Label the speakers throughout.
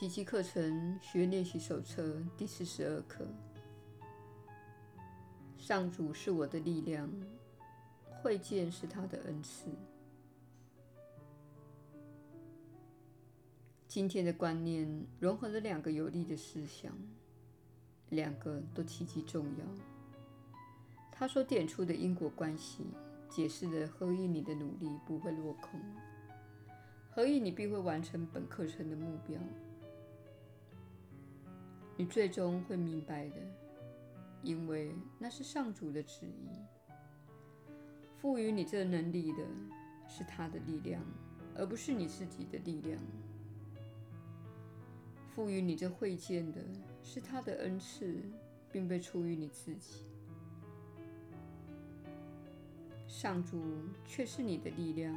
Speaker 1: 奇迹课程学练习手册第四十二课。上主是我的力量，会见是他的恩赐。今天的观念融合了两个有力的思想，两个都极其重要。他所点出的因果关系，解释了何以你的努力不会落空，何以你必会完成本课程的目标。你最终会明白的，因为那是上主的旨意。赋予你这能力的是他的力量，而不是你自己的力量。赋予你这会见的是他的恩赐，并非出于你自己。上主却是你的力量，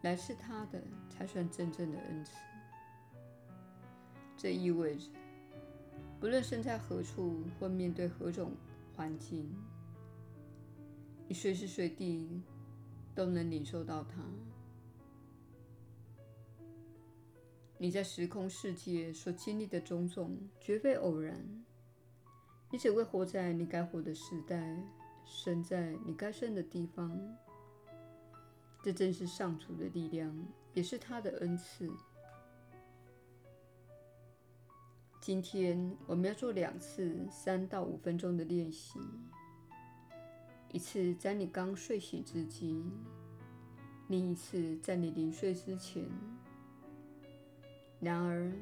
Speaker 1: 来自他的才算真正的恩赐。这意味着，不论身在何处或面对何种环境，你随时随地都能领受到它。你在时空世界所经历的种种，绝非偶然。你只为活在你该活的时代，生在你该生的地方。这正是上主的力量，也是他的恩赐。今天我们要做两次三到五分钟的练习，一次在你刚睡醒之际，另一次在你临睡之前。然而，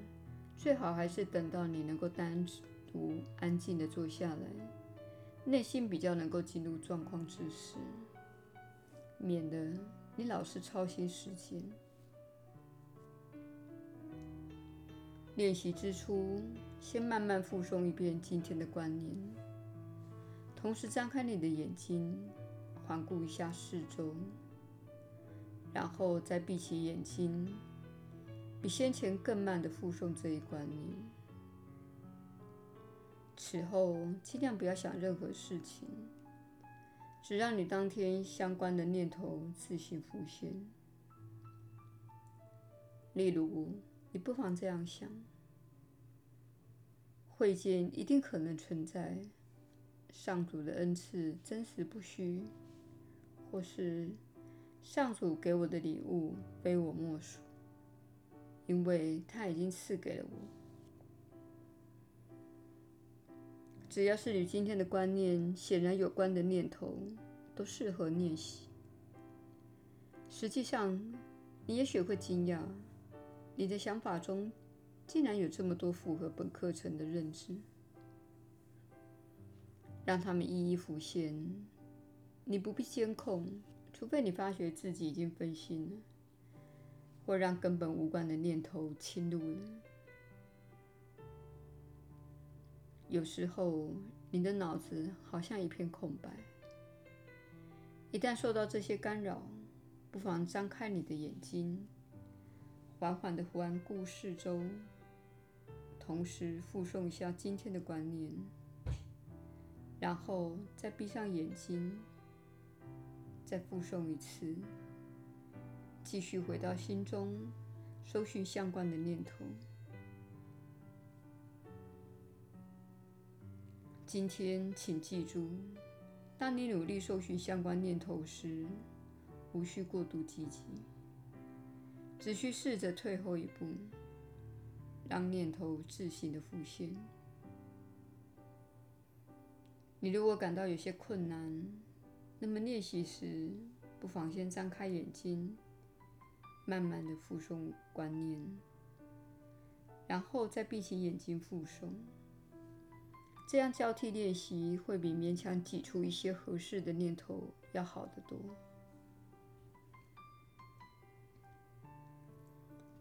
Speaker 1: 最好还是等到你能够单独安静地坐下来，内心比较能够进入状况之时，免得你老是操心时间。练习之初，先慢慢复诵一遍今天的观念，同时张开你的眼睛，环顾一下四周，然后再闭起眼睛，比先前更慢地复诵这一观念。此后，尽量不要想任何事情，只让你当天相关的念头自行浮现。例如，你不妨这样想：慧见一定可能存在，上主的恩赐真实不虚，或是上主给我的礼物非我莫属，因为他已经赐给了我。只要是与今天的观念显然有关的念头，都适合练习。实际上，你也许会惊讶。你的想法中竟然有这么多符合本课程的认知，让他们一一浮现。你不必监控，除非你发觉自己已经分心了，或让根本无关的念头侵入了。有时候，你的脑子好像一片空白。一旦受到这些干扰，不妨张开你的眼睛。缓缓地环顾四周，同时复诵一下今天的观念，然后再闭上眼睛，再复诵一次，继续回到心中，搜寻相关的念头。今天，请记住，当你努力搜寻相关念头时，无需过度积极。只需试着退后一步，让念头自行的浮现。你如果感到有些困难，那么练习时不妨先张开眼睛，慢慢的复诵观念，然后再闭起眼睛复诵。这样交替练习会比勉强挤出一些合适的念头要好得多。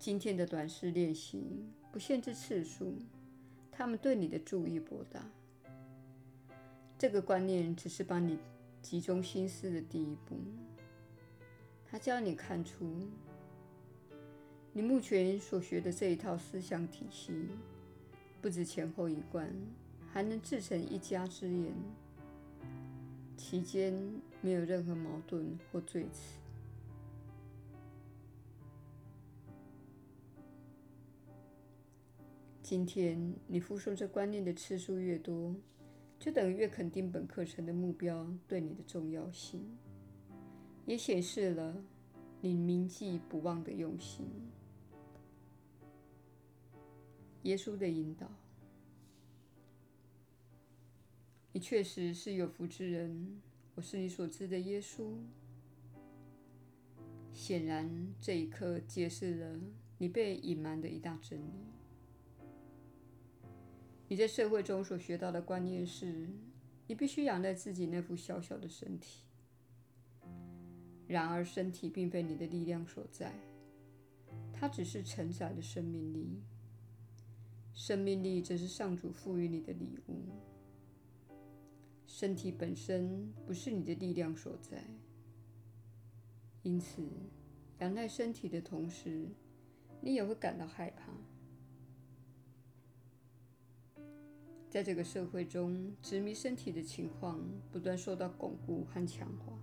Speaker 1: 今天的短视练习不限制次数，他们对你的助益颇大。这个观念只是帮你集中心思的第一步。他教你看出，你目前所学的这一套思想体系，不止前后一贯，还能自成一家之言，其间没有任何矛盾或赘词。今天你复诵这观念的次数越多，就等于越肯定本课程的目标对你的重要性，也显示了你铭记不忘的用心。耶稣的引导，你确实是有福之人。我是你所知的耶稣。显然，这一刻揭示了你被隐瞒的一大真理。你在社会中所学到的观念是，你必须仰赖自己那副小小的身体。然而，身体并非你的力量所在，它只是承载的生命力。生命力则是上主赋予你的礼物。身体本身不是你的力量所在，因此，仰赖身体的同时，你也会感到害怕。在这个社会中，执迷身体的情况不断受到巩固和强化。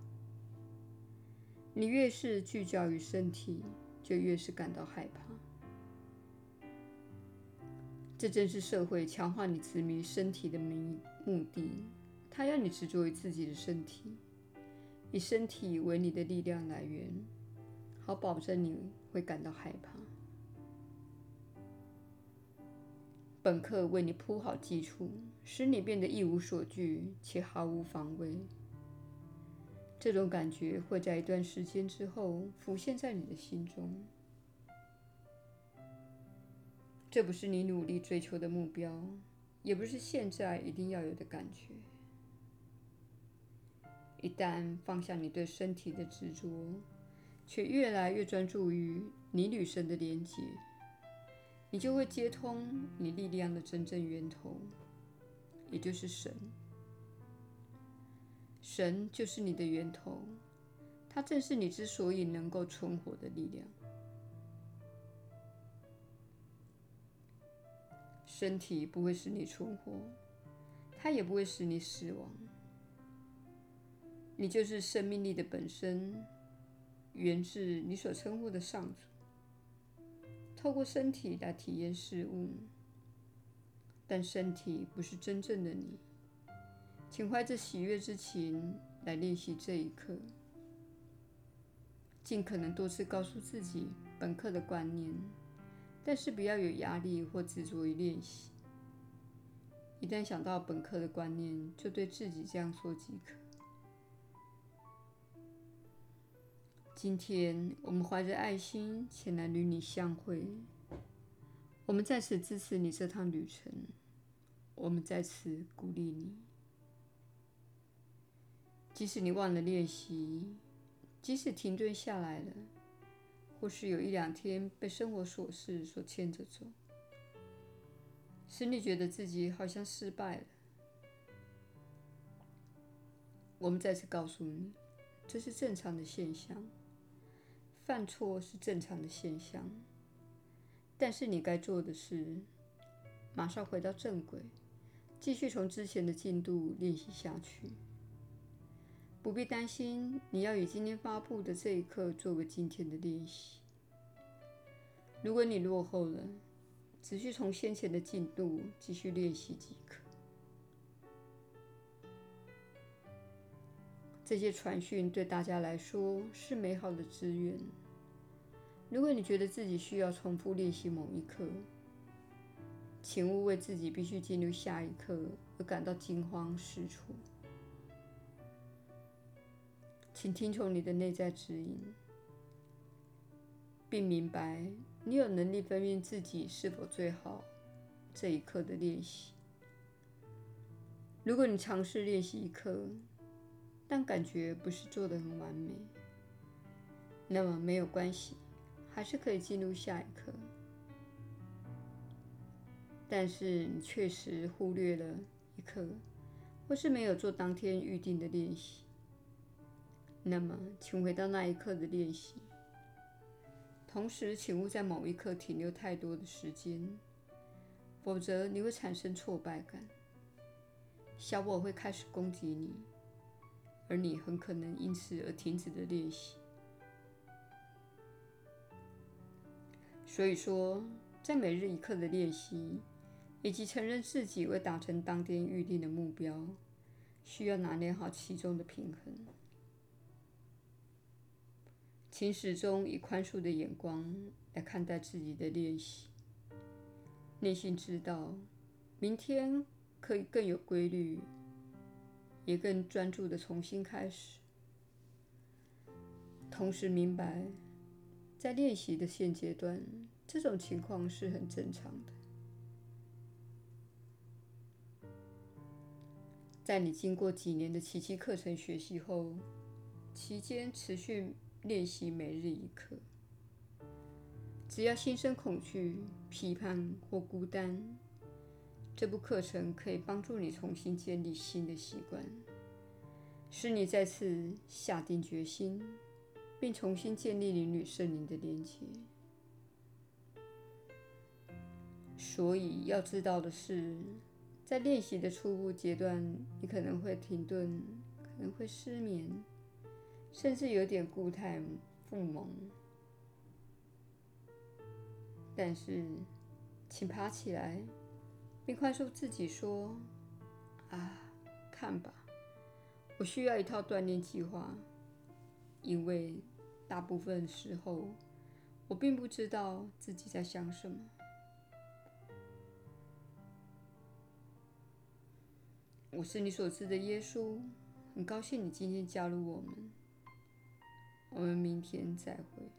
Speaker 1: 你越是聚焦于身体，就越是感到害怕。这正是社会强化你执迷身体的目的。它要你执着于自己的身体，以身体为你的力量来源，好保证你会感到害怕。本课为你铺好基础，使你变得一无所惧且毫无防卫。这种感觉会在一段时间之后浮现在你的心中。这不是你努力追求的目标，也不是现在一定要有的感觉。一旦放下你对身体的执着，却越来越专注于你与神的连结。你就会接通你力量的真正源头，也就是神。神就是你的源头，它正是你之所以能够存活的力量。身体不会使你存活，它也不会使你死亡。你就是生命力的本身，源自你所称呼的上主。透过身体来体验事物，但身体不是真正的你。请怀着喜悦之情来练习这一刻，尽可能多次告诉自己本课的观念，但是不要有压力或执着于练习。一旦想到本课的观念，就对自己这样说即可。今天我们怀着爱心前来与你相会，我们在此支持你这趟旅程，我们在此鼓励你。即使你忘了练习，即使停顿下来了，或是有一两天被生活琐事所牵着走，使你觉得自己好像失败了，我们再次告诉你，这是正常的现象。犯错是正常的现象，但是你该做的是马上回到正轨，继续从之前的进度练习下去。不必担心，你要以今天发布的这一课作为今天的练习。如果你落后了，只需从先前的进度继续练习即可。这些传讯对大家来说是美好的资源。如果你觉得自己需要重复练习某一课，请勿为自己必须进入下一课而感到惊慌失措。请听从你的内在指引，并明白你有能力分辨自己是否最好这一刻的练习。如果你尝试练习一课，但感觉不是做得很完美，那么没有关系，还是可以进入下一课。但是你确实忽略了一刻，或是没有做当天预定的练习，那么请回到那一刻的练习。同时，请勿在某一刻停留太多的时间，否则你会产生挫败感，小我会开始攻击你。而你很可能因此而停止了练习。所以说，在每日一刻的练习，以及承认自己未达成当天预定的目标，需要拿捏好其中的平衡。请始终以宽恕的眼光来看待自己的练习，内心知道明天可以更有规律，也更专注地重新开始。同时明白，在练习的现阶段，这种情况是很正常的。在你经过几年的奇迹课程学习后，期间持续练习每日一课。只要心生恐惧、批判或孤单，这部课程可以帮助你重新建立新的习惯，使你再次下定决心。并重新建立你与圣灵的连接。所以要知道的是，在练习的初步阶段，你可能会停顿，可能会失眠，甚至有点固态复萌。但是，请爬起来，并宽恕自己说：“啊，看吧，我需要一套锻炼计划，因为。”大部分时候，我并不知道自己在想什么。我是你所知的耶稣，很高兴你今天加入我们。我们明天再会。